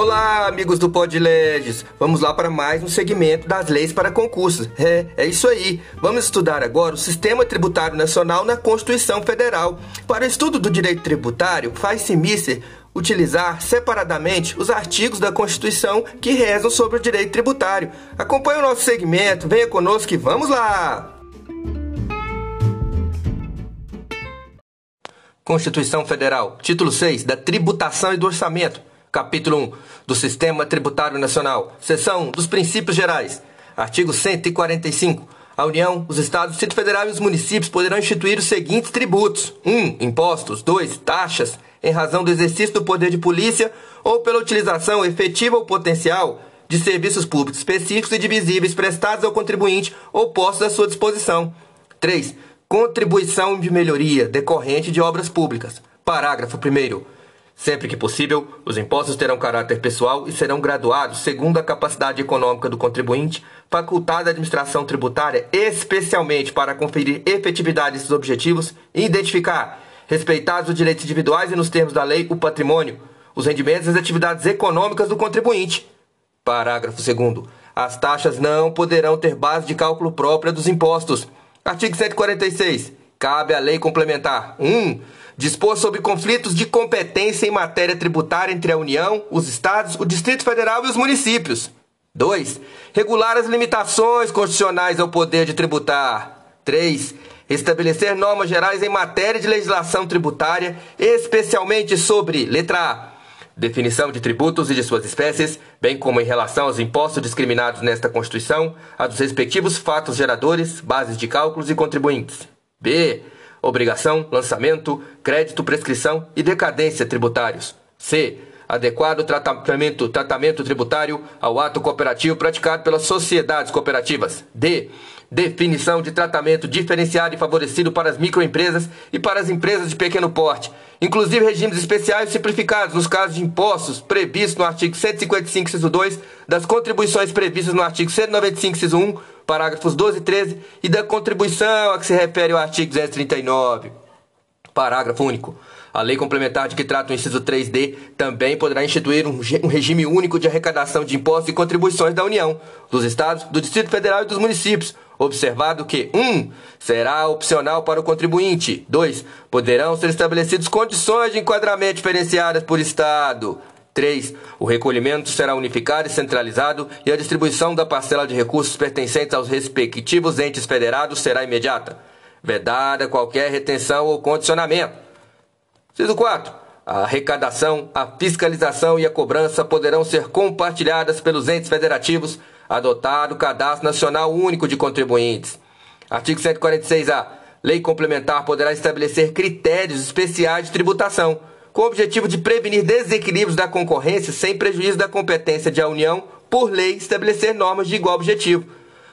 Olá, amigos do PodLeges! Vamos lá para mais um segmento das leis para concursos. É, é isso aí. Vamos estudar agora o Sistema Tributário Nacional na Constituição Federal. Para o estudo do direito tributário, faz-se mister utilizar separadamente os artigos da Constituição que rezam sobre o direito tributário. Acompanhe o nosso segmento, venha conosco e vamos lá! Constituição Federal, título 6 da Tributação e do Orçamento. Capítulo 1 do Sistema Tributário Nacional. Seção dos Princípios Gerais. Artigo 145. A União, os Estados, o Distrito Federal e os municípios poderão instituir os seguintes tributos: 1. Um, impostos. 2. Taxas, em razão do exercício do poder de polícia ou pela utilização efetiva ou potencial de serviços públicos específicos e divisíveis prestados ao contribuinte ou postos à sua disposição. 3. Contribuição de melhoria decorrente de obras públicas. Parágrafo 1. Sempre que possível, os impostos terão caráter pessoal e serão graduados segundo a capacidade econômica do contribuinte, facultada à administração tributária especialmente para conferir efetividade desses objetivos e identificar, respeitados os direitos individuais e nos termos da lei, o patrimônio, os rendimentos e as atividades econômicas do contribuinte. Parágrafo 2 As taxas não poderão ter base de cálculo própria dos impostos. Artigo 146. Cabe à lei complementar 1. Um, dispor sobre conflitos de competência em matéria tributária entre a União, os Estados, o Distrito Federal e os municípios. 2. Regular as limitações constitucionais ao poder de tributar. 3. Estabelecer normas gerais em matéria de legislação tributária, especialmente sobre letra A. Definição de tributos e de suas espécies, bem como em relação aos impostos discriminados nesta Constituição, a dos respectivos fatos geradores, bases de cálculos e contribuintes. B obrigação, lançamento, crédito, prescrição e decadência tributários. C. Adequado tratamento, tratamento tributário ao ato cooperativo praticado pelas sociedades cooperativas. D. Definição de tratamento diferenciado e favorecido para as microempresas e para as empresas de pequeno porte, inclusive regimes especiais simplificados nos casos de impostos previstos no artigo 155, inciso 2, das contribuições previstas no artigo 195, inciso 1, parágrafos 12 e 13, e da contribuição a que se refere o artigo 239. Parágrafo único. A lei complementar de que trata o inciso 3D também poderá instituir um, regime único de arrecadação de impostos e contribuições da União, dos Estados, do Distrito Federal e dos municípios, observado que 1. Um, será opcional para o contribuinte. 2. Poderão ser estabelecidas condições de enquadramento diferenciadas por Estado. 3. O recolhimento será unificado e centralizado e a distribuição da parcela de recursos pertencentes aos respectivos entes federados será imediata, vedada qualquer retenção ou condicionamento. Ciso 4. A arrecadação, a fiscalização e a cobrança poderão ser compartilhadas pelos entes federativos, adotado o Cadastro Nacional Único de Contribuintes. Artigo 146-A. Lei complementar poderá estabelecer critérios especiais de tributação com o objetivo de prevenir desequilíbrios da concorrência sem prejuízo da competência de a União, por lei, estabelecer normas de igual objetivo.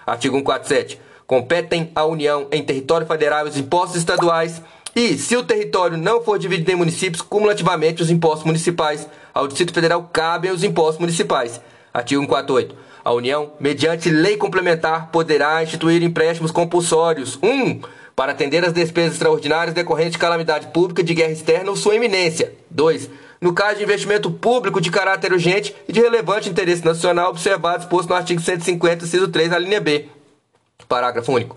Artigo 147. Competem à União em território federal os impostos estaduais e, se o território não for dividido em municípios, cumulativamente os impostos municipais. Ao Distrito Federal cabem os impostos municipais. Artigo 148. A União, mediante lei complementar, poderá instituir empréstimos compulsórios. 1. Um, para atender às despesas extraordinárias decorrentes de calamidade pública, de guerra externa ou sua eminência. 2. No caso de investimento público de caráter urgente e de relevante interesse nacional, observado exposto no artigo 150, inciso 3, a linha B. Parágrafo único.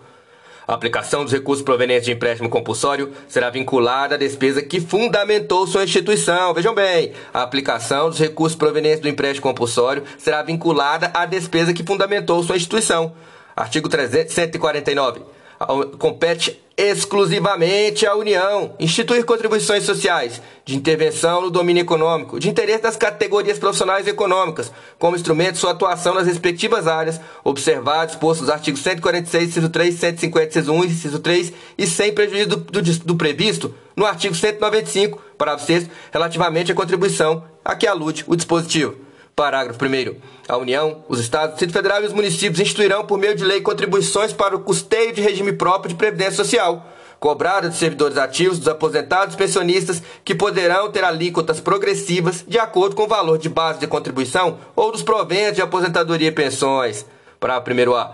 A aplicação dos recursos provenientes de empréstimo compulsório será vinculada à despesa que fundamentou sua instituição. Vejam bem, a aplicação dos recursos provenientes do empréstimo compulsório será vinculada à despesa que fundamentou sua instituição. Artigo 349 compete exclusivamente à União instituir contribuições sociais de intervenção no domínio econômico, de interesse das categorias profissionais e econômicas, como instrumento de sua atuação nas respectivas áreas, observados postos nos artigos 146, inciso 3, 150, inciso 1, inciso 3 e sem prejuízo do, do, do previsto no artigo 195, parágrafo 6 relativamente à contribuição a que alude o dispositivo. Parágrafo 1. A União, os Estados, o Distrito Federal e os municípios instituirão, por meio de lei, contribuições para o custeio de regime próprio de previdência social, cobradas dos servidores ativos, dos aposentados e pensionistas, que poderão ter alíquotas progressivas de acordo com o valor de base de contribuição ou dos proventos de aposentadoria e pensões. Parágrafo 1a.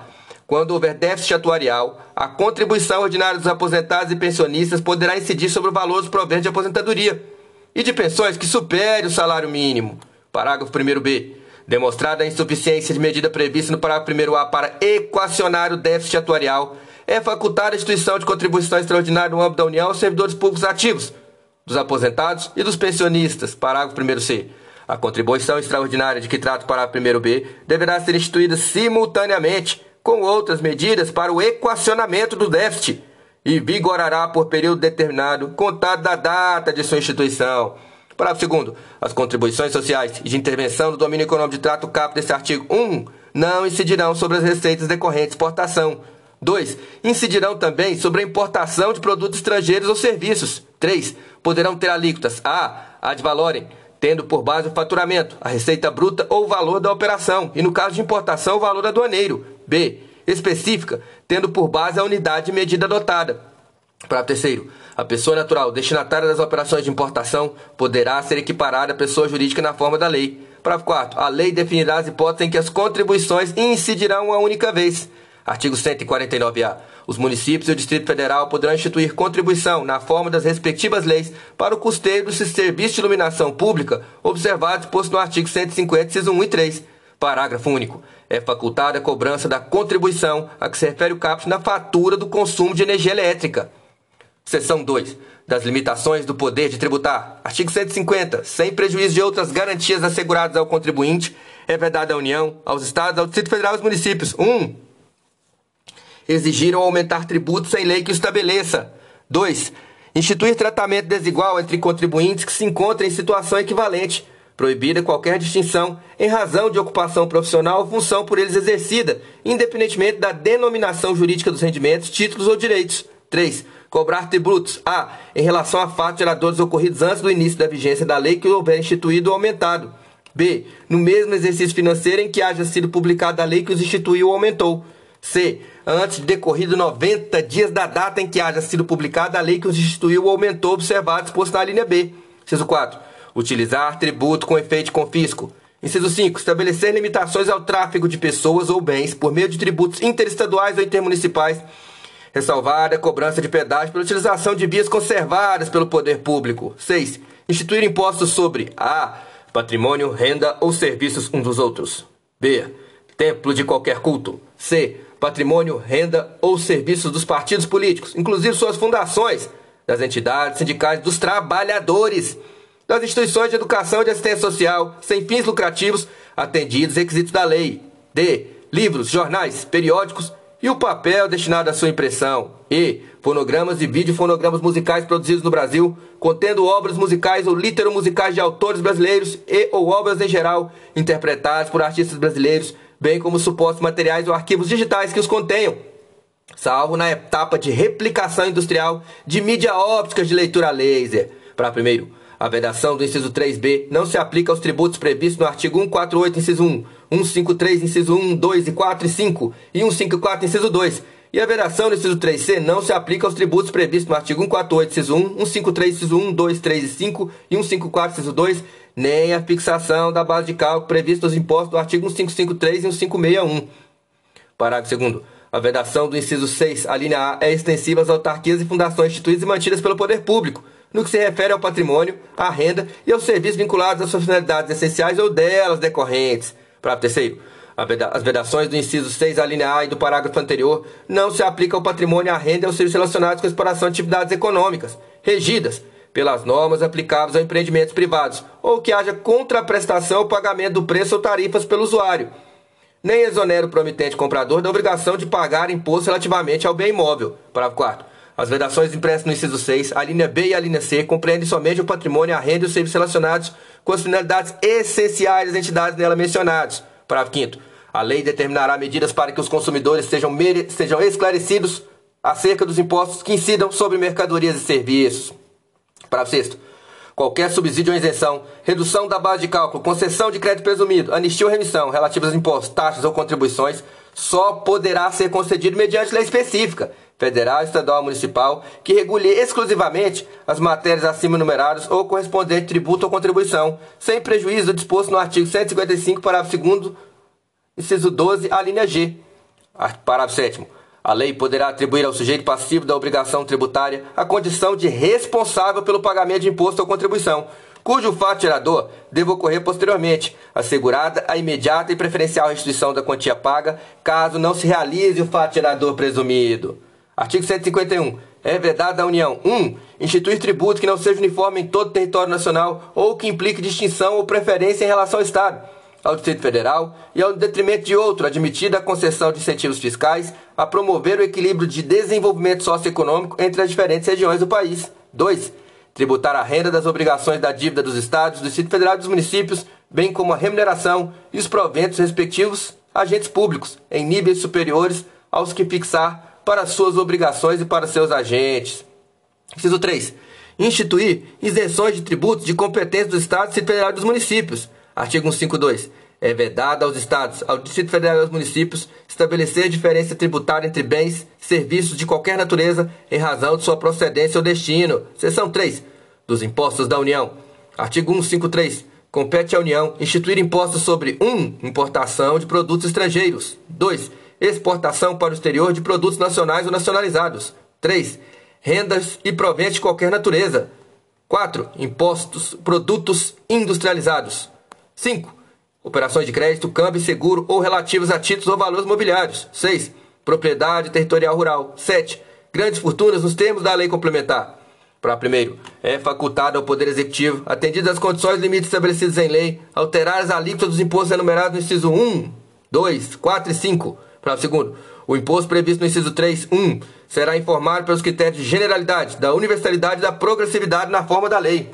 Quando houver déficit atuarial, a contribuição ordinária dos aposentados e pensionistas poderá incidir sobre o valor dos proventos de aposentadoria e de pensões que supere o salário mínimo. Parágrafo 1b. Demonstrada a insuficiência de medida prevista no parágrafo 1a para equacionar o déficit atuarial, é facultada a instituição de contribuição extraordinária no âmbito da União aos servidores públicos ativos, dos aposentados e dos pensionistas. Parágrafo 1c. A contribuição extraordinária de que trata o parágrafo 1b deverá ser instituída simultaneamente com outras medidas para o equacionamento do déficit e vigorará por período determinado, contado da data de sua instituição. Parágrafo 2 As contribuições sociais e de intervenção no domínio econômico de trato caput deste artigo 1 não incidirão sobre as receitas decorrentes de exportação. 2. Incidirão também sobre a importação de produtos estrangeiros ou serviços. 3. Poderão ter alíquotas A. Ad valorem tendo por base o faturamento, a receita bruta ou o valor da operação, e no caso de importação, o valor aduaneiro. B. Específica, tendo por base a unidade de medida adotada. Parágrafo terceiro. A pessoa natural destinatária das operações de importação poderá ser equiparada à pessoa jurídica na forma da lei. Parágrafo 4. A lei definirá as hipóteses em que as contribuições incidirão uma única vez. Artigo 149-A. Os municípios e o Distrito Federal poderão instituir contribuição na forma das respectivas leis para o custeio do serviço de iluminação pública, observado exposto no artigo 150, inciso 1 e 3. Parágrafo único. É facultada a cobrança da contribuição a que se refere o caput na fatura do consumo de energia elétrica. Seção 2. Das limitações do poder de tributar. Artigo 150. Sem prejuízo de outras garantias asseguradas ao contribuinte, é vedada à União, aos Estados, ao Distrito Federal e aos municípios. 1. Um, exigiram aumentar tributos sem lei que o estabeleça. 2. Instituir tratamento desigual entre contribuintes que se encontram em situação equivalente, proibida qualquer distinção em razão de ocupação profissional ou função por eles exercida, independentemente da denominação jurídica dos rendimentos, títulos ou direitos. 3. Cobrar tributos A. Em relação a fatos geradores ocorridos antes do início da vigência da lei que houver instituído ou aumentado. B. No mesmo exercício financeiro em que haja sido publicada a lei que os instituiu ou aumentou. C. Antes de decorrido 90 dias da data em que haja sido publicada a lei que os instituiu ou aumentou, observado exposto na linha B. Inciso 4. Utilizar tributo com efeito de confisco. Inciso 5. Estabelecer limitações ao tráfego de pessoas ou bens por meio de tributos interestaduais ou intermunicipais, ressalvada a cobrança de pedágio pela utilização de vias conservadas pelo poder público. 6. Instituir impostos sobre A. Patrimônio, renda ou serviços uns dos outros. B. Templo de qualquer culto. C patrimônio, renda ou serviços dos partidos políticos, inclusive suas fundações, das entidades sindicais dos trabalhadores, das instituições de educação e de assistência social, sem fins lucrativos, atendidos requisitos da lei. D. Livros, jornais, periódicos e o papel destinado à sua impressão. E. Fonogramas e videofonogramas musicais produzidos no Brasil, contendo obras musicais ou litero-musicais de autores brasileiros e ou obras em geral, interpretadas por artistas brasileiros bem como supostos materiais ou arquivos digitais que os contenham, salvo na etapa de replicação industrial de mídia óptica de leitura laser. Para primeiro, a vedação do inciso 3b não se aplica aos tributos previstos no artigo 148, inciso 1, 153, inciso 1, 2 e 4 e 5 e 154, inciso 2. E a vedação do inciso 3c não se aplica aos tributos previstos no artigo 148, inciso 1, 153, inciso 1, 2, 3 e 5 e 154, inciso 2 nem a fixação da base de cálculo prevista nos impostos do artigo 1553 e 1561. Parágrafo 2 A vedação do inciso 6, a linha A, é extensiva às autarquias e fundações instituídas e mantidas pelo poder público, no que se refere ao patrimônio, à renda e aos serviços vinculados às suas finalidades essenciais ou delas decorrentes. Parágrafo 3 as vedações do inciso 6, a linha A e do parágrafo anterior não se aplicam ao patrimônio, à renda e aos serviços relacionados com a exploração de atividades econômicas, regidas pelas normas aplicáveis a empreendimentos privados, ou que haja contraprestação ou pagamento do preço ou tarifas pelo usuário. Nem exonera o promitente comprador da obrigação de pagar imposto relativamente ao bem imóvel. Parágrafo 4. As vedações impressas no inciso 6, a linha B e a linha C compreendem somente o patrimônio, a renda e os serviços relacionados com as finalidades essenciais das entidades nela mencionadas. Parágrafo 5. A lei determinará medidas para que os consumidores sejam, sejam esclarecidos acerca dos impostos que incidam sobre mercadorias e serviços. Parágrafo 6 Qualquer subsídio ou isenção, redução da base de cálculo, concessão de crédito presumido, anistia ou remissão relativas a impostos, taxas ou contribuições só poderá ser concedido mediante lei específica, federal, estadual municipal, que regule exclusivamente as matérias acima enumeradas ou correspondente tributo ou contribuição, sem prejuízo do disposto no artigo 155, parágrafo 2 inciso 12, a linha G. Parágrafo 7 a lei poderá atribuir ao sujeito passivo da obrigação tributária a condição de responsável pelo pagamento de imposto ou contribuição, cujo fato gerador deva ocorrer posteriormente, assegurada a imediata e preferencial restituição da quantia paga, caso não se realize o fato gerador presumido. Artigo 151. É vedado da União 1. Um, instituir tributo que não seja uniforme em todo o território nacional ou que implique distinção ou preferência em relação ao Estado, ao Distrito Federal e ao detrimento de outro, admitida a concessão de incentivos fiscais a promover o equilíbrio de desenvolvimento socioeconômico entre as diferentes regiões do país. 2 tributar a renda das obrigações da dívida dos estados, do Distrito Federal e dos municípios, bem como a remuneração e os proventos respectivos agentes públicos, em níveis superiores aos que fixar para suas obrigações e para seus agentes. Inciso 3. Instituir isenções de tributos de competência dos estados, e dos municípios. Artigo 152. É vedado aos estados, ao Distrito Federal e aos municípios estabelecer diferença tributária entre bens e serviços de qualquer natureza em razão de sua procedência ou destino. Seção 3. Dos impostos da União. Artigo 153. Compete à União instituir impostos sobre 1. Um, importação de produtos estrangeiros. 2. Exportação para o exterior de produtos nacionais ou nacionalizados. 3. Rendas e proventos de qualquer natureza. 4. Impostos, produtos industrializados. 5 operações de crédito, câmbio, seguro ou relativas a títulos ou valores mobiliários. 6. Propriedade territorial rural. 7. Grandes fortunas nos termos da lei complementar. Para primeiro, é facultado ao Poder Executivo, atendidas as condições e limites estabelecidos em lei, alterar as alíquotas dos impostos enumerados no inciso 1, 2, 4 e 5. Para o segundo, o imposto previsto no inciso 3, 1, será informado pelos critérios de generalidade, da universalidade e da progressividade na forma da lei.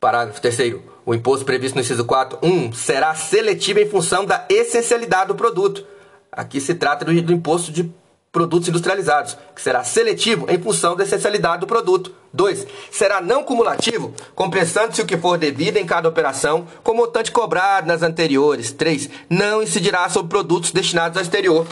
Parágrafo 3 o imposto previsto no inciso 4, 1, será seletivo em função da essencialidade do produto. Aqui se trata do, do imposto de produtos industrializados, que será seletivo em função da essencialidade do produto. 2. Será não cumulativo, compensando-se o que for devido em cada operação, com o montante cobrado nas anteriores. 3. Não incidirá sobre produtos destinados ao exterior.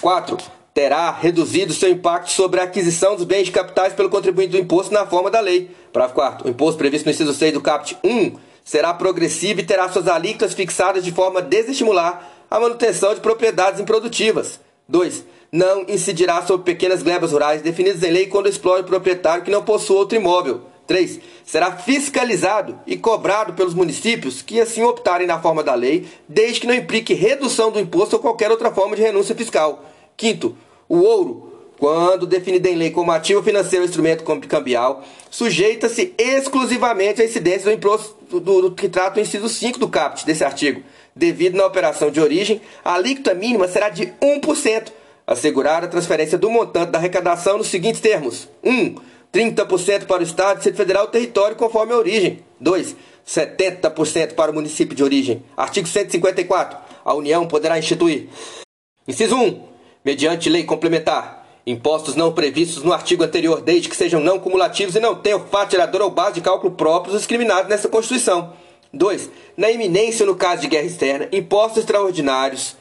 4 terá reduzido seu impacto sobre a aquisição dos bens de capitais pelo contribuinte do imposto na forma da lei. Parágrafo 4. O imposto previsto no inciso 6 do caput 1 será progressivo e terá suas alíquotas fixadas de forma a desestimular a manutenção de propriedades improdutivas. 2. Não incidirá sobre pequenas glebas rurais definidas em lei quando explore o proprietário que não possua outro imóvel. 3. Será fiscalizado e cobrado pelos municípios que assim optarem na forma da lei, desde que não implique redução do imposto ou qualquer outra forma de renúncia fiscal. Quinto, o ouro quando definido em lei como ativo financeiro ou instrumento cambial, sujeita-se exclusivamente à incidência do imposto do, do, que trata o inciso 5 do caput desse artigo. Devido na operação de origem, a alíquota mínima será de 1%, assegurar a transferência do montante da arrecadação nos seguintes termos: 1. 30% para o Estado, Distrito Federal território conforme a origem. 2. 70% para o município de origem. Artigo 154. A União poderá instituir. Inciso 1. Mediante lei complementar Impostos não previstos no artigo anterior, desde que sejam não cumulativos e não tenham fato gerador ou base de cálculo próprios discriminados nessa Constituição. 2. Na iminência no caso de guerra externa, impostos extraordinários,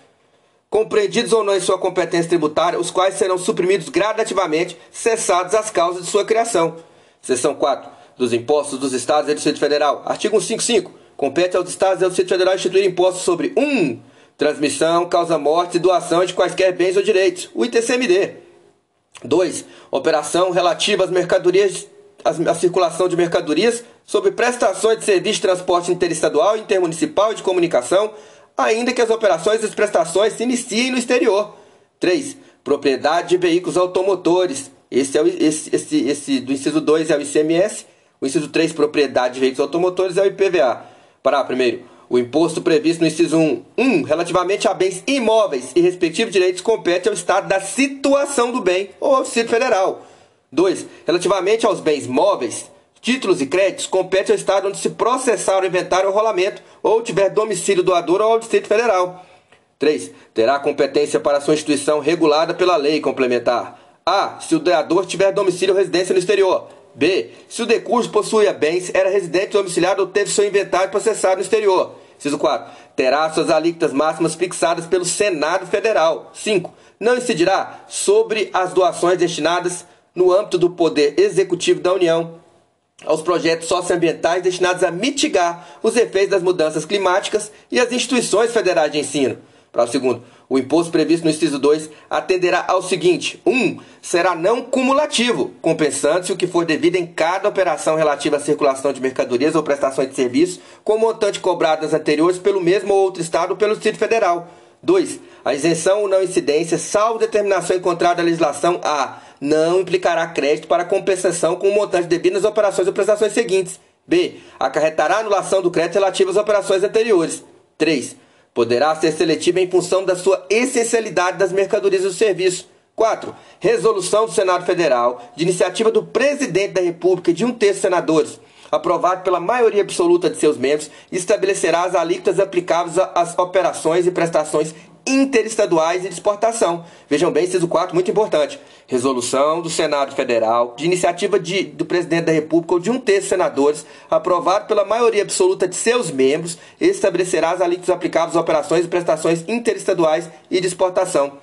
compreendidos ou não em sua competência tributária, os quais serão suprimidos gradativamente, cessadas as causas de sua criação. Seção 4. Dos impostos dos Estados e do Distrito Federal. Artigo 155. Compete aos Estados e ao Distrito Federal instituir impostos sobre 1. Um, transmissão, causa-morte e doação de quaisquer bens ou direitos. O ITCMD. 2. Operação relativa às mercadorias, à circulação de mercadorias sob prestações de serviço de transporte interestadual, intermunicipal e de comunicação, ainda que as operações e as prestações se iniciem no exterior. 3. Propriedade de veículos automotores. Esse, é o, esse, esse, esse do inciso 2 é o ICMS. O inciso 3, propriedade de veículos automotores, é o IPVA. Para primeiro, o imposto previsto no inciso 1, 1 relativamente a bens imóveis e respectivos direitos compete ao Estado da situação do bem ou ao Distrito Federal. 2. Relativamente aos bens móveis, títulos e créditos, compete ao Estado onde se processar o inventário ou rolamento ou tiver domicílio doador ou ao Distrito Federal. 3. Terá competência para sua instituição regulada pela lei complementar. A. Se o doador tiver domicílio ou residência no exterior. B. Se o decurso possuía bens, era residente domiciliado ou teve seu inventário processado no exterior. Inciso 4. Terá suas alíquotas máximas fixadas pelo Senado Federal. 5. Não incidirá sobre as doações destinadas no âmbito do Poder Executivo da União aos projetos socioambientais destinados a mitigar os efeitos das mudanças climáticas e as instituições federais de ensino. Para o segundo, o imposto previsto no inciso 2 atenderá ao seguinte: 1. Um, será não cumulativo, compensando-se o que for devido em cada operação relativa à circulação de mercadorias ou prestações de serviços, com o montante cobrado nas anteriores pelo mesmo ou outro Estado ou pelo Distrito Federal. 2. A isenção ou não incidência, salvo determinação encontrada na legislação A, não implicará crédito para compensação com o montante devido nas operações ou prestações seguintes. B. Acarretará anulação do crédito relativo às operações anteriores. 3 poderá ser seletiva em função da sua essencialidade das mercadorias e do serviço. 4. Resolução do Senado Federal, de iniciativa do Presidente da República e de um terço de senadores, aprovado pela maioria absoluta de seus membros, estabelecerá as alíquotas aplicáveis às operações e prestações interestaduais e de exportação. Vejam bem, inciso 4, muito importante. Resolução do Senado Federal, de iniciativa de, do Presidente da República ou de um terço senadores, aprovado pela maioria absoluta de seus membros, estabelecerá as alíquotas aplicáveis às operações e prestações interestaduais e de exportação.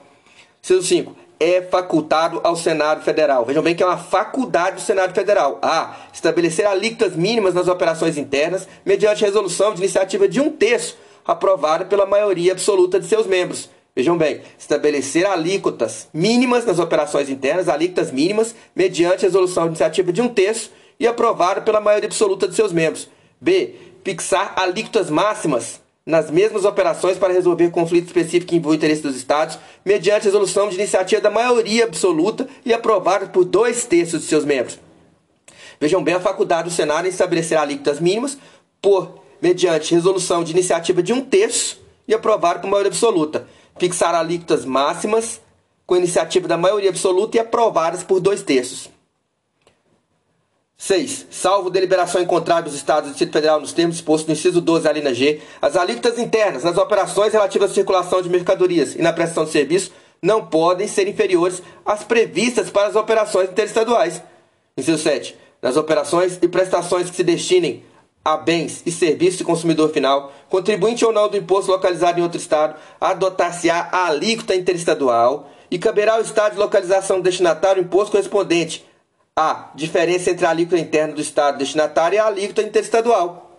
Inciso 5 é facultado ao Senado Federal. Vejam bem que é uma faculdade do Senado Federal. A. Estabelecer alíquotas mínimas nas operações internas, mediante resolução de iniciativa de um terço aprovada pela maioria absoluta de seus membros. Vejam bem, estabelecer alíquotas mínimas nas operações internas, alíquotas mínimas, mediante resolução de iniciativa de um terço e aprovada pela maioria absoluta de seus membros. B. Fixar alíquotas máximas nas mesmas operações para resolver conflito específico que envolve o interesse dos Estados, mediante resolução de iniciativa da maioria absoluta e aprovada por dois terços de seus membros. Vejam bem a faculdade do Senado em estabelecer alíquotas mínimas por mediante resolução de iniciativa de um terço e aprovado por maioria absoluta. Fixar alíquotas máximas com iniciativa da maioria absoluta e aprovadas por dois terços. 6. Salvo deliberação encontrada dos Estados do Distrito Federal nos termos expostos no inciso 12 da linha G, as alíquotas internas nas operações relativas à circulação de mercadorias e na prestação de serviços não podem ser inferiores às previstas para as operações interestaduais. Inciso 7. Nas operações e prestações que se destinem a bens e serviços de consumidor final, contribuinte ou não do imposto localizado em outro estado, adotar-se-á a alíquota interestadual e caberá ao estado de localização do destinatário o imposto correspondente à diferença entre a alíquota interna do estado destinatário e a alíquota interestadual.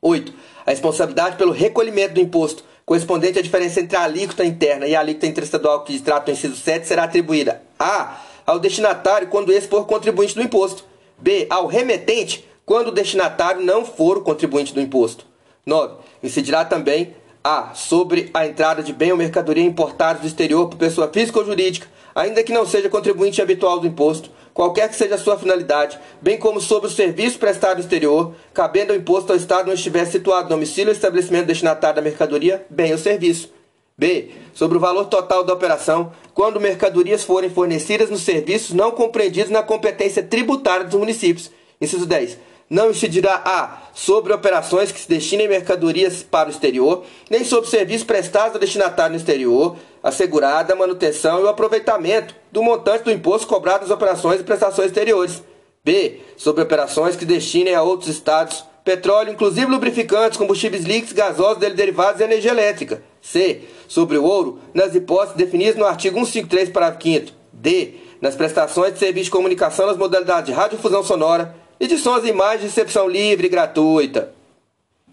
8. A responsabilidade pelo recolhimento do imposto correspondente à diferença entre a alíquota interna e a alíquota interestadual que trata o inciso 7 será atribuída a ao destinatário quando esse for contribuinte do imposto, b ao remetente quando o destinatário não for o contribuinte do imposto. 9. Incidirá também a sobre a entrada de bem ou mercadoria importados do exterior por pessoa física ou jurídica, ainda que não seja contribuinte habitual do imposto, qualquer que seja a sua finalidade, bem como sobre o serviço prestado no exterior, cabendo ao imposto ao Estado onde estiver situado domicílio ou estabelecimento destinatário da mercadoria, bem ou serviço. B. Sobre o valor total da operação, quando mercadorias forem fornecidas nos serviços não compreendidos na competência tributária dos municípios. Inciso 10 não incidirá a sobre operações que se destinem mercadorias para o exterior, nem sobre serviços prestados ao destinatário no exterior, assegurada a manutenção e o aproveitamento do montante do imposto cobrado nas operações e prestações exteriores. B. Sobre operações que destinem a outros estados petróleo, inclusive lubrificantes, combustíveis líquidos, gasosos, derivados e energia elétrica. C. Sobre o ouro, nas hipóteses definidas no artigo 153, parágrafo 5 D. Nas prestações de serviço de comunicação nas modalidades de radiodifusão sonora, Edições de imagens de recepção livre e gratuita.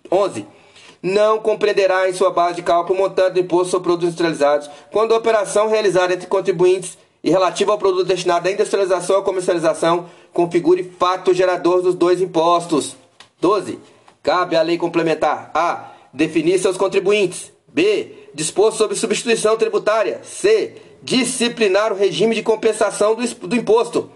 11. Não compreenderá em sua base de cálculo o montante do imposto sobre produtos industrializados quando a operação realizada entre contribuintes e relativa ao produto destinado à industrialização ou comercialização configure fato gerador dos dois impostos. 12. Cabe à lei complementar A. Definir seus contribuintes. B. Dispor sobre substituição tributária. C. Disciplinar o regime de compensação do, do imposto.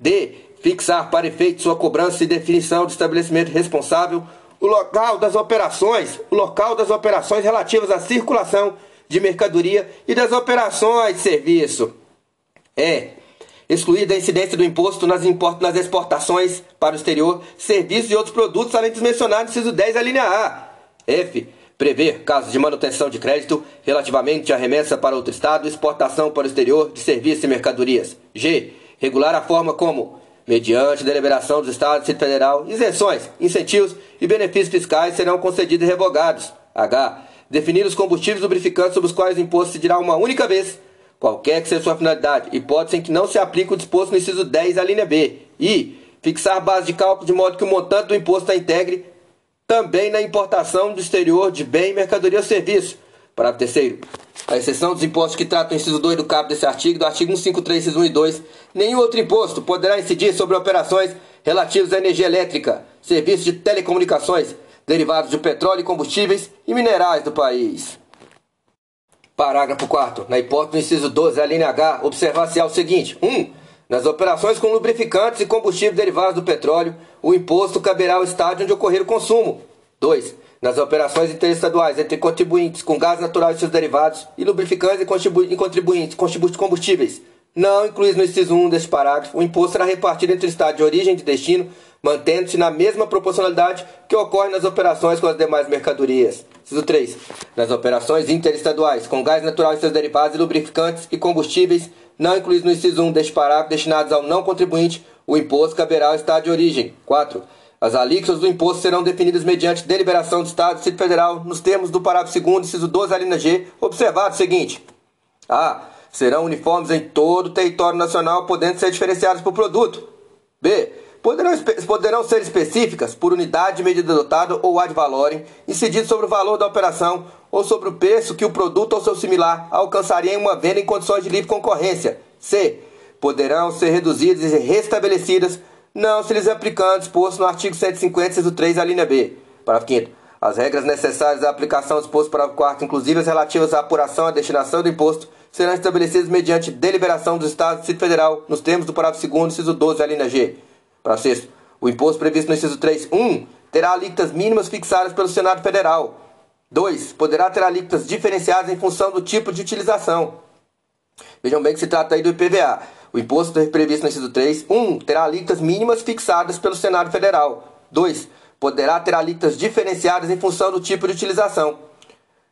D fixar para efeito sua cobrança e definição do estabelecimento responsável, o local das operações, o local das operações relativas à circulação de mercadoria e das operações de serviço. É excluir da incidência do imposto nas, nas exportações para o exterior, serviços e outros produtos, além dos mencionados no inciso 10 da linha A. F. Prever casos de manutenção de crédito relativamente à remessa para outro estado, exportação para o exterior de serviços e mercadorias. G. Regular a forma como mediante deliberação dos Estados e Distrito Federal, isenções, incentivos e benefícios fiscais serão concedidos e revogados. H. Definir os combustíveis lubrificantes sobre os quais o imposto se dirá uma única vez, qualquer que seja sua finalidade, hipótese em que não se aplique o disposto no inciso 10 da linha B. I. Fixar base de cálculo de modo que o montante do imposto a integre também na importação do exterior de bem, mercadoria ou serviço, Parágrafo terceiro. A exceção dos impostos que tratam o inciso 2 do cabo desse artigo, do artigo 153, inciso 1 e 2, nenhum outro imposto poderá incidir sobre operações relativas à energia elétrica, serviços de telecomunicações, derivados de petróleo combustíveis e minerais do país. Parágrafo 4. Na hipótese do inciso 12, a linha H, observar-se ao seguinte: 1. Um, nas operações com lubrificantes e combustíveis derivados do petróleo, o imposto caberá ao estado onde ocorrer o consumo. 2. Nas operações interestaduais entre contribuintes com gás natural e seus derivados e lubrificantes e contribuintes combustíveis, não incluídos no inciso 1 deste parágrafo, o imposto será repartido entre o estado de origem e de destino, mantendo-se na mesma proporcionalidade que ocorre nas operações com as demais mercadorias. Inciso 3. Nas operações interestaduais com gás natural e seus derivados e lubrificantes e combustíveis, não incluídos no inciso 1 deste parágrafo, destinados ao não contribuinte, o imposto caberá ao estado de origem. 4. As alíquotas do imposto serão definidas mediante deliberação do Estado e Distrito Federal nos termos do parágrafo 2 inciso 12, alínea G, observado o seguinte. A serão uniformes em todo o território nacional, podendo ser diferenciadas por produto. B. Poderão, poderão ser específicas por unidade de medida adotada ou ad valorem, incidido sobre o valor da operação ou sobre o preço que o produto ou seu similar alcançaria em uma venda em condições de livre concorrência. C. Poderão ser reduzidas e restabelecidas, não se lhes aplicando disposto no artigo 150, 3, a linha B. Parágrafo 5 as regras necessárias à aplicação disposto para o quarto, inclusive as relativas à apuração e destinação do imposto, serão estabelecidas mediante deliberação do Estado e Distrito Federal, nos termos do parágrafo 2 inciso 12, a linha G. Para sexto, o imposto previsto no inciso 3, 1, terá alíquotas mínimas fixadas pelo Senado Federal. 2. Poderá ter alíquotas diferenciadas em função do tipo de utilização. Vejam bem que se trata aí do IPVA. O imposto previsto no inciso 3, 1, terá alíquotas mínimas fixadas pelo Senado Federal. 2 poderá ter alíquotas diferenciadas em função do tipo de utilização.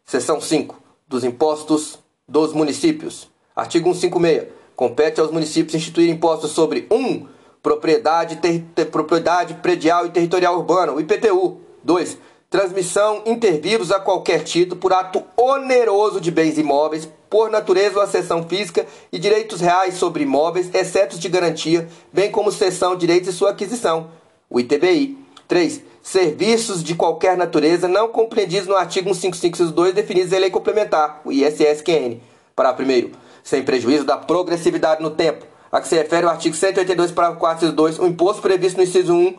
Seção 5. Dos impostos dos municípios. Artigo 156. Compete aos municípios instituir impostos sobre 1. Um, propriedade, ter, ter, propriedade predial e territorial urbana, o IPTU. 2. Transmissão intervírus a qualquer título por ato oneroso de bens imóveis, por natureza ou acessão física e direitos reais sobre imóveis, exceto de garantia, bem como cessão, direitos e sua aquisição, o ITBI. 3 serviços de qualquer natureza não compreendidos no artigo 15562 definidos em lei complementar, o ISSQN. Para primeiro, sem prejuízo da progressividade no tempo, a que se refere o artigo 182, parágrafo 4, 2, o imposto previsto no inciso 1,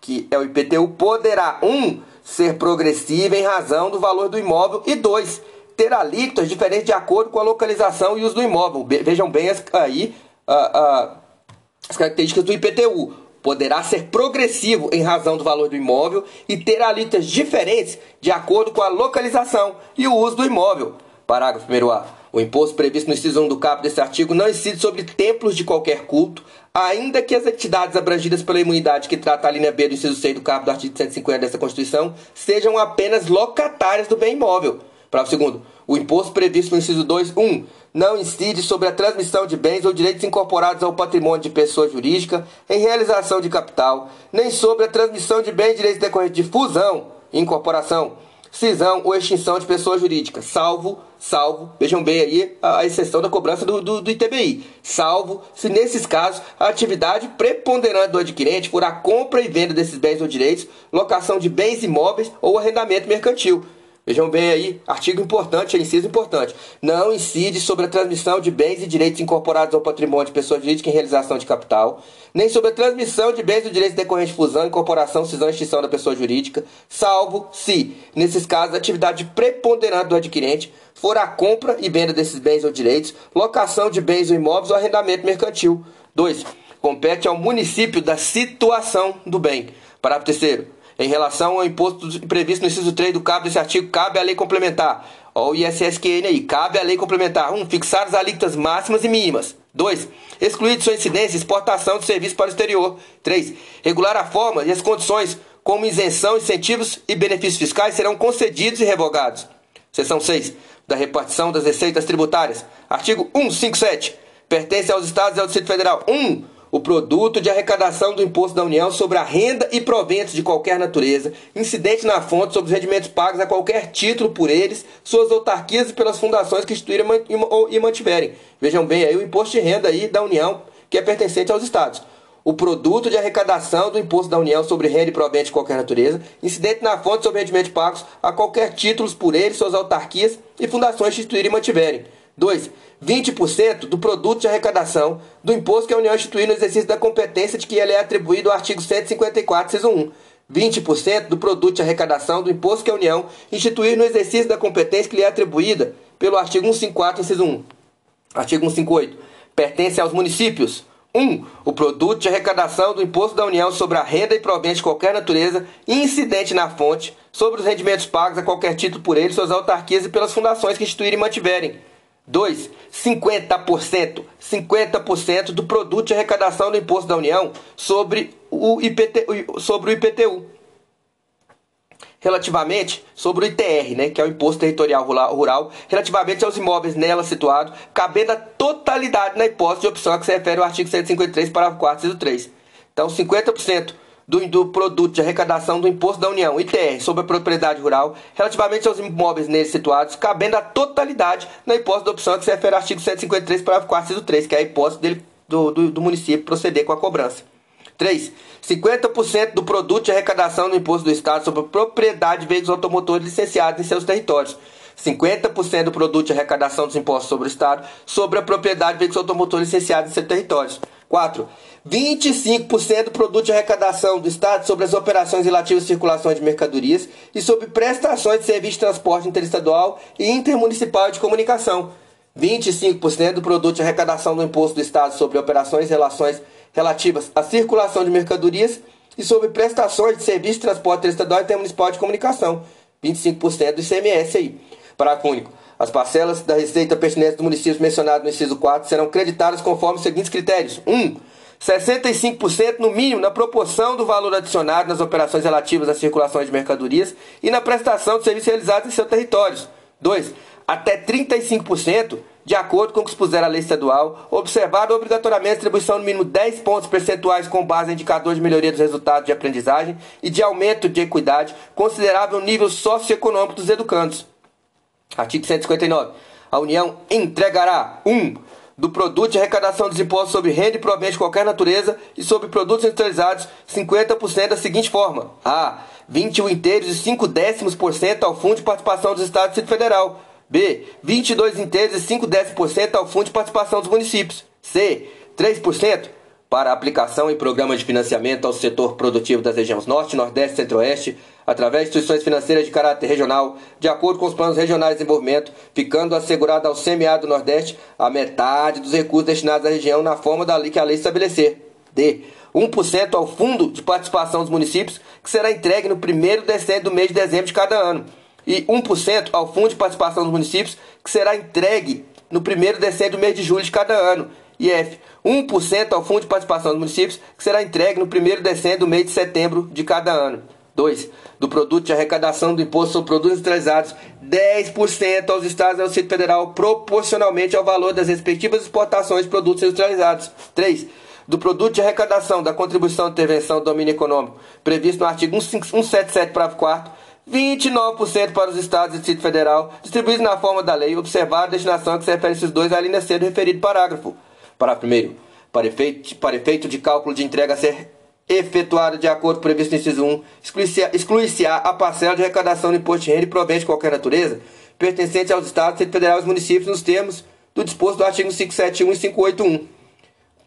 que é o IPTU, poderá 1. Um, ser progressivo em razão do valor do imóvel e 2. Ter alíquotas diferentes de acordo com a localização e uso do imóvel. Vejam bem as, aí as características do IPTU poderá ser progressivo em razão do valor do imóvel e ter alíquotas diferentes de acordo com a localização e o uso do imóvel. Parágrafo 1a. O imposto previsto no inciso 1 do caput desse artigo não incide sobre templos de qualquer culto, ainda que as entidades abrangidas pela imunidade que trata a linha B do inciso 6 do caput do artigo 150 dessa Constituição sejam apenas locatárias do bem imóvel. Parágrafo 2 O imposto previsto no inciso 2, 1 não incide sobre a transmissão de bens ou direitos incorporados ao patrimônio de pessoa jurídica em realização de capital, nem sobre a transmissão de bens e direitos decorrentes de fusão, incorporação, cisão ou extinção de pessoa jurídica, salvo, salvo, vejam bem aí a, a exceção da cobrança do, do, do, ITBI, salvo se nesses casos a atividade preponderante do adquirente for a compra e venda desses bens ou direitos, locação de bens imóveis ou arrendamento mercantil Vejam bem aí, artigo importante, inciso importante. Não incide sobre a transmissão de bens e direitos incorporados ao patrimônio de pessoa jurídica em realização de capital, nem sobre a transmissão de bens e direitos decorrentes de fusão, incorporação, cisão e extinção da pessoa jurídica, salvo se, nesses casos, a atividade preponderante do adquirente for a compra e venda desses bens ou direitos, locação de bens ou imóveis ou arrendamento mercantil. 2. Compete ao município da situação do bem. Parágrafo terceiro em relação ao imposto previsto no inciso 3 do cabo desse artigo, cabe a lei complementar. Olha o ISSQN aí, cabe a lei complementar. 1. Um, fixar as alíquotas máximas e mínimas. 2. Excluir de sua incidência exportação de serviços para o exterior. 3. Regular a forma e as condições como isenção, incentivos e benefícios fiscais serão concedidos e revogados. Seção 6. Da repartição das receitas tributárias. Artigo 157. Pertence aos Estados e ao Distrito Federal. 1. O produto de arrecadação do imposto da União sobre a renda e proventos de qualquer natureza, incidente na fonte sobre os rendimentos pagos a qualquer título por eles, suas autarquias e pelas fundações que instituírem e mantiverem. Vejam bem aí o imposto de renda aí da União, que é pertencente aos estados. o produto de arrecadação do imposto da União sobre renda e provento de qualquer natureza, incidente na fonte sobre rendimentos pagos a qualquer títulos por ele, suas autarquias e fundações instituírem e mantiverem. 2. 20% do produto de arrecadação do imposto que a União instituir no exercício da competência de que ele é atribuído ao artigo 154, inciso 1. 20% do produto de arrecadação do imposto que a União instituir no exercício da competência que lhe é atribuída pelo artigo 154, inciso 1. Artigo 158. Pertence aos municípios 1. O produto de arrecadação do imposto da União sobre a renda e provento de qualquer natureza incidente na fonte, sobre os rendimentos pagos a qualquer título por ele, suas autarquias e pelas fundações que instituírem e mantiverem. 2. 50%, 50% do produto de arrecadação do imposto da União sobre o, IPT, sobre o IPTU relativamente sobre o ITR, né, que é o Imposto Territorial Rural, relativamente aos imóveis nela situados, cabendo a totalidade na hipótese de opção a que se refere o artigo 153, parágrafo 4, inciso 3. Então, 50% do, do produto de arrecadação do Imposto da União, ITR, sobre a propriedade rural, relativamente aos imóveis nele situados, cabendo a totalidade na hipótese de opção que se refere o artigo 153, parágrafo 4, inciso 3, que é a hipótese dele, do, do, do município proceder com a cobrança. 3. 50% do produto de arrecadação do imposto do Estado sobre a propriedade de veículos automotores licenciados em seus territórios. 50% do produto de arrecadação dos impostos sobre o Estado sobre a propriedade de veículos automotores licenciados em seus territórios. 4. 25% do produto de arrecadação do Estado sobre as operações relativas à circulação de mercadorias e sobre prestações de serviço de transporte interestadual e intermunicipal de comunicação. 25% do produto de arrecadação do imposto do Estado sobre operações e relações relativas à circulação de mercadorias e sobre prestações de serviço de transporte estadual e intermunicipal de comunicação. 25% do ICMS aí. Parágrafo único. As parcelas da receita pertinente do município mencionado no inciso 4 serão creditadas conforme os seguintes critérios. 1. Um, 65% no mínimo na proporção do valor adicionado nas operações relativas à circulação de mercadorias e na prestação de serviços realizados em seus territórios. 2. Até 35% de acordo com o que expuser a lei estadual, observado obrigatoriamente a distribuição no mínimo 10 pontos percentuais com base em indicador de melhoria dos resultados de aprendizagem e de aumento de equidade, considerável nível socioeconômico dos educandos. Artigo 159. A União entregará 1. Um, do produto de arrecadação dos impostos sobre renda e provento de qualquer natureza e sobre produtos industrializados 50% da seguinte forma: A. 21 inteiros e 5 décimos por cento ao Fundo de Participação dos Estados e Distrito Federal. B. 22 inteiros e 5 10% ao Fundo de Participação dos Municípios. C. 3% para aplicação em programas de financiamento ao setor produtivo das regiões Norte, Nordeste e Centro-Oeste, através de instituições financeiras de caráter regional, de acordo com os planos regionais de desenvolvimento, ficando assegurada ao CMA do Nordeste a metade dos recursos destinados à região na forma da lei que a lei estabelecer. D. 1% ao Fundo de Participação dos Municípios, que será entregue no primeiro decênio do mês de dezembro de cada ano e 1% ao Fundo de Participação dos Municípios, que será entregue no primeiro decênio do mês de julho de cada ano. E F, 1% ao Fundo de Participação dos Municípios, que será entregue no primeiro decênio do mês de setembro de cada ano. 2. Do produto de arrecadação do imposto sobre produtos industrializados, 10% aos estados e ao Distrito Federal, proporcionalmente ao valor das respectivas exportações de produtos industrializados. 3. Do produto de arrecadação da contribuição de intervenção do domínio econômico, previsto no artigo 177, parágrafo 4 29% para os estados e Distrito Federal, distribuídos na forma da lei, observar a destinação a que se refere esses dois à linha C do referido parágrafo. Parágrafo 1. Para efeito, para efeito de cálculo de entrega a ser efetuado de acordo previsto no inciso 1, exclui-se-á a parcela de arrecadação do imposto de renda e provento de qualquer natureza, pertencente aos estados, Distrito Federal e aos municípios nos termos do disposto do artigo 571 e 581.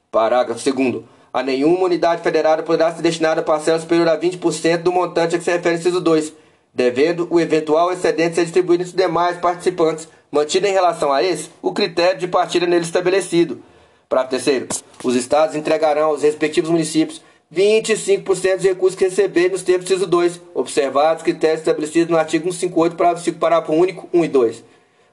Parágrafo 2. A nenhuma unidade federada poderá ser destinada a parcela superior a 20% do montante a que se refere o inciso 2, devendo o eventual excedente ser distribuído entre os demais participantes, mantido em relação a esse o critério de partilha nele estabelecido. Parágrafo terceiro. Os estados entregarão aos respectivos municípios 25% dos recursos que receberem nos termos do inciso 2, observados os critérios estabelecidos no artigo 158, parágrafo 5, parágrafo único 1 e 2.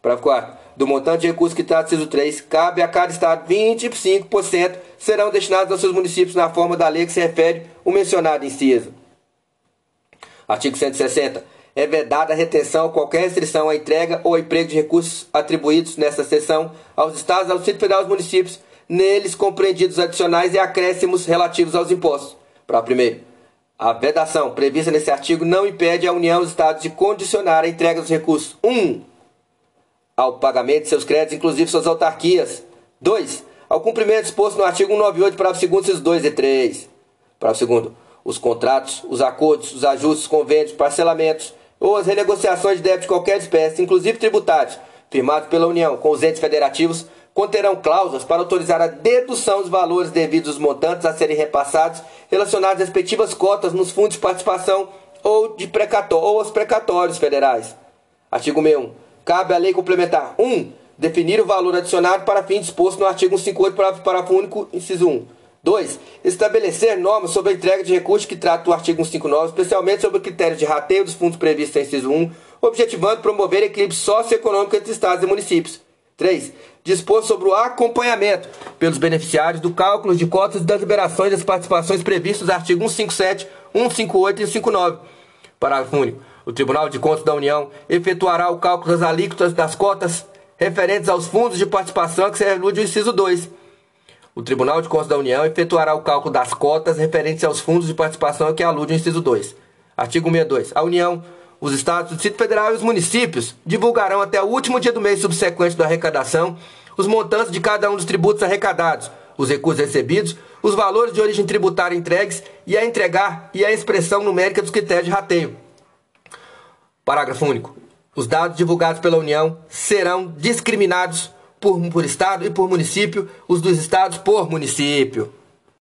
Parágrafo 4. Do montante de recursos que trata do inciso 3, cabe a cada estado 25% serão destinados aos seus municípios na forma da lei que se refere o mencionado inciso. Artigo 160. É vedada a retenção ou qualquer restrição à entrega ou emprego de recursos atribuídos nesta seção aos estados, ao Distrito Federal e aos municípios, neles compreendidos adicionais e acréscimos relativos aos impostos. Para primeiro, a vedação prevista nesse artigo não impede a União e os estados de condicionar a entrega dos recursos 1. Um, ao pagamento de seus créditos, inclusive suas autarquias. 2. ao cumprimento disposto no artigo 198, parágrafo 2, incisos 2 e 3. Parágrafo 2. Os contratos, os acordos, os ajustes, convênios, parcelamentos ou as renegociações de débito de qualquer espécie, inclusive tributários, firmados pela União com os entes federativos, conterão cláusulas para autorizar a dedução dos valores devidos aos montantes a serem repassados relacionados às respectivas cotas nos fundos de participação ou, de precatório, ou aos precatórios federais. Artigo 61. Cabe à lei complementar 1. Um, definir o valor adicionado para fim disposto no artigo 158, parágrafo único, inciso 1. 2. Estabelecer normas sobre a entrega de recursos que trata o artigo 159, especialmente sobre o critério de rateio dos fundos previstos em inciso 1, objetivando promover equilíbrio socioeconômico entre estados e municípios. 3. Dispor sobre o acompanhamento pelos beneficiários do cálculo de cotas das liberações das participações previstas no artigo 157, 158 e 159. Parágrafo único. O Tribunal de Contas da União efetuará o cálculo das alíquotas das cotas referentes aos fundos de participação que se elude o inciso 2. O Tribunal de Contas da União efetuará o cálculo das cotas referentes aos fundos de participação que alude o inciso 2. Artigo 62. A União, os Estados, o Distrito Federal e os municípios divulgarão até o último dia do mês subsequente da arrecadação os montantes de cada um dos tributos arrecadados, os recursos recebidos, os valores de origem tributária entregues e a entregar e a expressão numérica dos critérios de rateio. Parágrafo único. Os dados divulgados pela União serão discriminados por, por estado e por município, os dos estados por município.